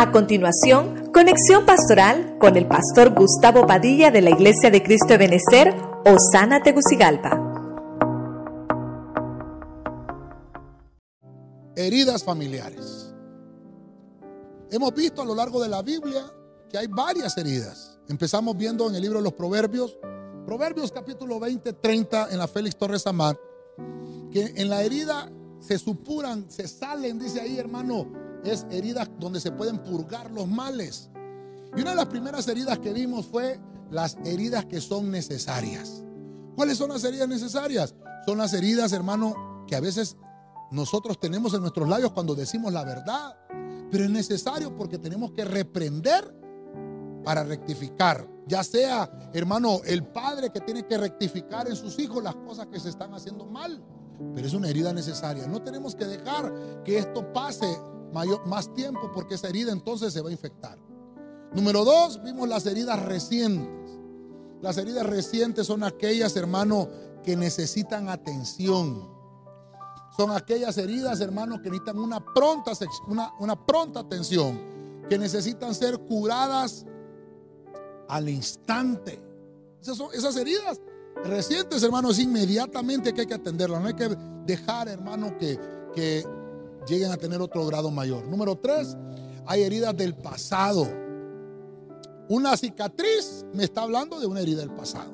A continuación, conexión pastoral con el pastor Gustavo Padilla de la Iglesia de Cristo de Benecer, Osana Tegucigalpa. Heridas familiares. Hemos visto a lo largo de la Biblia que hay varias heridas. Empezamos viendo en el libro de los Proverbios, Proverbios capítulo 20, 30 en la Félix Torres Amat, que en la herida se supuran, se salen, dice ahí hermano, es heridas donde se pueden purgar los males. Y una de las primeras heridas que vimos fue las heridas que son necesarias. ¿Cuáles son las heridas necesarias? Son las heridas, hermano, que a veces nosotros tenemos en nuestros labios cuando decimos la verdad. Pero es necesario porque tenemos que reprender para rectificar. Ya sea, hermano, el padre que tiene que rectificar en sus hijos las cosas que se están haciendo mal. Pero es una herida necesaria. No tenemos que dejar que esto pase más tiempo porque esa herida entonces se va a infectar. Número dos, vimos las heridas recientes. Las heridas recientes son aquellas, hermano, que necesitan atención. Son aquellas heridas, hermano, que necesitan una pronta, una, una pronta atención, que necesitan ser curadas al instante. Esas, son, esas heridas recientes, hermanos, inmediatamente que hay que atenderlas. No hay que dejar, hermano, que lleguen a tener otro grado mayor. Número tres, hay heridas del pasado. Una cicatriz me está hablando de una herida del pasado.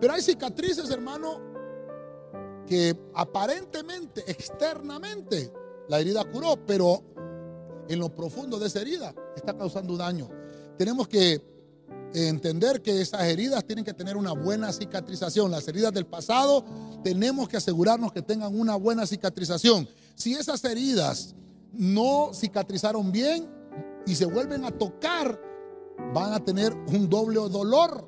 Pero hay cicatrices, hermano, que aparentemente, externamente, la herida curó, pero en lo profundo de esa herida está causando daño. Tenemos que entender que esas heridas tienen que tener una buena cicatrización. Las heridas del pasado tenemos que asegurarnos que tengan una buena cicatrización. Si esas heridas no cicatrizaron bien y se vuelven a tocar, van a tener un doble dolor.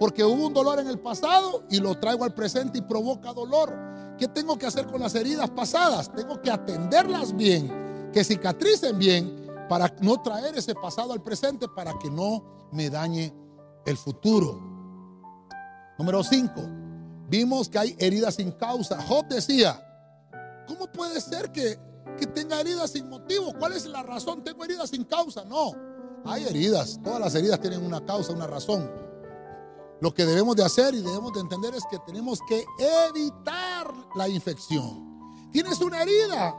Porque hubo un dolor en el pasado y lo traigo al presente y provoca dolor. ¿Qué tengo que hacer con las heridas pasadas? Tengo que atenderlas bien, que cicatricen bien para no traer ese pasado al presente para que no me dañe el futuro. Número 5. Vimos que hay heridas sin causa. Job decía, ¿cómo puede ser que, que tenga heridas sin motivo? ¿Cuál es la razón? Tengo heridas sin causa. No, hay heridas. Todas las heridas tienen una causa, una razón. Lo que debemos de hacer y debemos de entender es que tenemos que evitar la infección. Tienes una herida,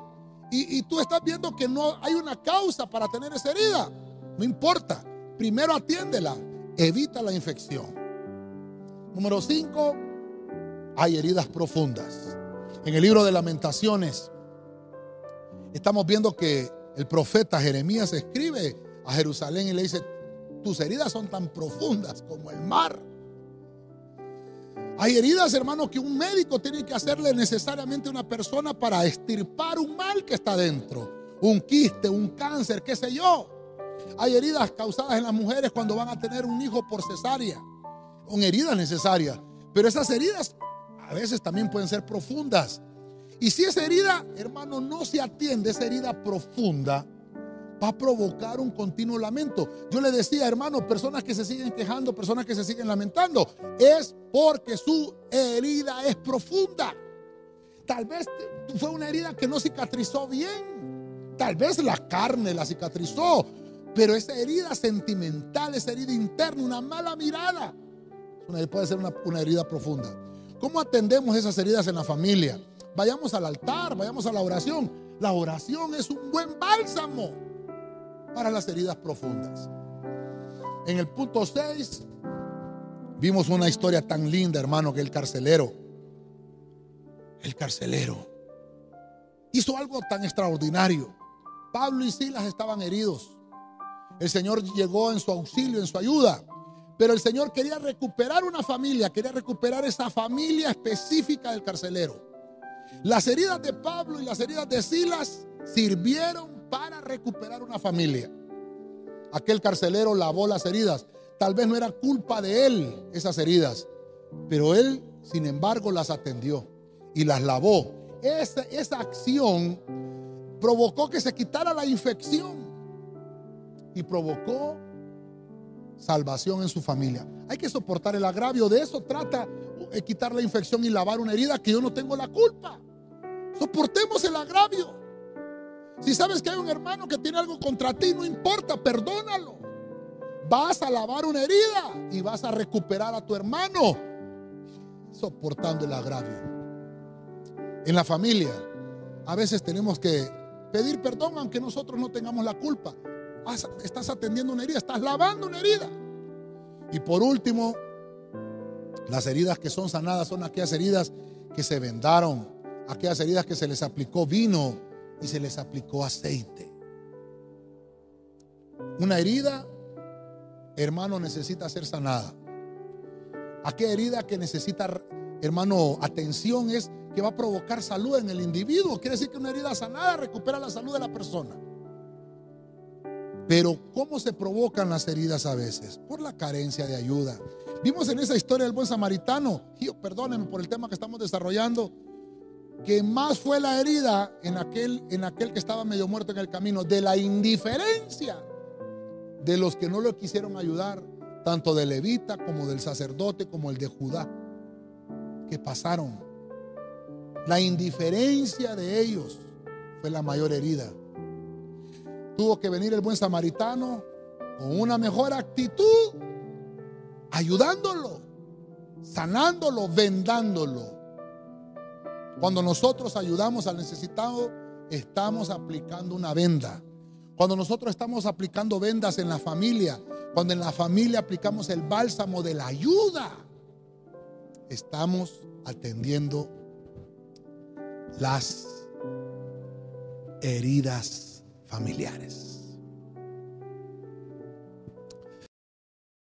y, tú estás viendo que no hay una causa para tener esa herida, no importa. Primero atiéndela, evita la infección. Número 5, hay heridas profundas. En el libro de lamentaciones, estamos viendo que el profeta Jeremías escribe a Jerusalén y le dice, tus heridas son tan profundas como el mar. Hay heridas, hermano, que un médico tiene que hacerle necesariamente a una persona para estirpar un mal que está dentro. Un quiste, un cáncer, qué sé yo. Hay heridas causadas en las mujeres cuando van a tener un hijo por cesárea. Son heridas necesarias. Pero esas heridas a veces también pueden ser profundas. Y si esa herida, hermano, no se atiende, esa herida profunda, va a provocar un continuo lamento. Yo le decía, hermano, personas que se siguen quejando, personas que se siguen lamentando, es porque su herida es profunda. Tal vez fue una herida que no cicatrizó bien. Tal vez la carne la cicatrizó. Pero esa herida sentimental, esa herida interna, una mala mirada, puede ser una, una herida profunda. ¿Cómo atendemos esas heridas en la familia? Vayamos al altar, vayamos a la oración. La oración es un buen bálsamo para las heridas profundas. En el punto 6 vimos una historia tan linda, hermano, que el carcelero, el carcelero, hizo algo tan extraordinario. Pablo y Silas estaban heridos. El Señor llegó en su auxilio, en su ayuda. Pero el Señor quería recuperar una familia, quería recuperar esa familia específica del carcelero. Las heridas de Pablo y las heridas de Silas sirvieron para recuperar una familia. Aquel carcelero lavó las heridas. Tal vez no era culpa de él esas heridas, pero él, sin embargo, las atendió y las lavó. Esa, esa acción provocó que se quitara la infección y provocó salvación en su familia. Hay que soportar el agravio. De eso trata de quitar la infección y lavar una herida que yo no tengo la culpa. Soportemos el agravio. Si sabes que hay un hermano que tiene algo contra ti, no importa, perdónalo. Vas a lavar una herida y vas a recuperar a tu hermano soportando el agravio. En la familia, a veces tenemos que pedir perdón aunque nosotros no tengamos la culpa. Estás atendiendo una herida, estás lavando una herida. Y por último, las heridas que son sanadas son aquellas heridas que se vendaron, aquellas heridas que se les aplicó vino y se les aplicó aceite. Una herida, hermano, necesita ser sanada. Aquella herida que necesita, hermano, atención es que va a provocar salud en el individuo. Quiere decir que una herida sanada recupera la salud de la persona. Pero ¿cómo se provocan las heridas a veces? Por la carencia de ayuda. Vimos en esa historia del buen samaritano, perdónenme por el tema que estamos desarrollando, que más fue la herida en aquel, en aquel que estaba medio muerto en el camino, de la indiferencia de los que no lo quisieron ayudar, tanto de levita como del sacerdote como el de Judá, que pasaron. La indiferencia de ellos fue la mayor herida. Tuvo que venir el buen samaritano con una mejor actitud, ayudándolo, sanándolo, vendándolo. Cuando nosotros ayudamos al necesitado, estamos aplicando una venda. Cuando nosotros estamos aplicando vendas en la familia, cuando en la familia aplicamos el bálsamo de la ayuda, estamos atendiendo las heridas familiares.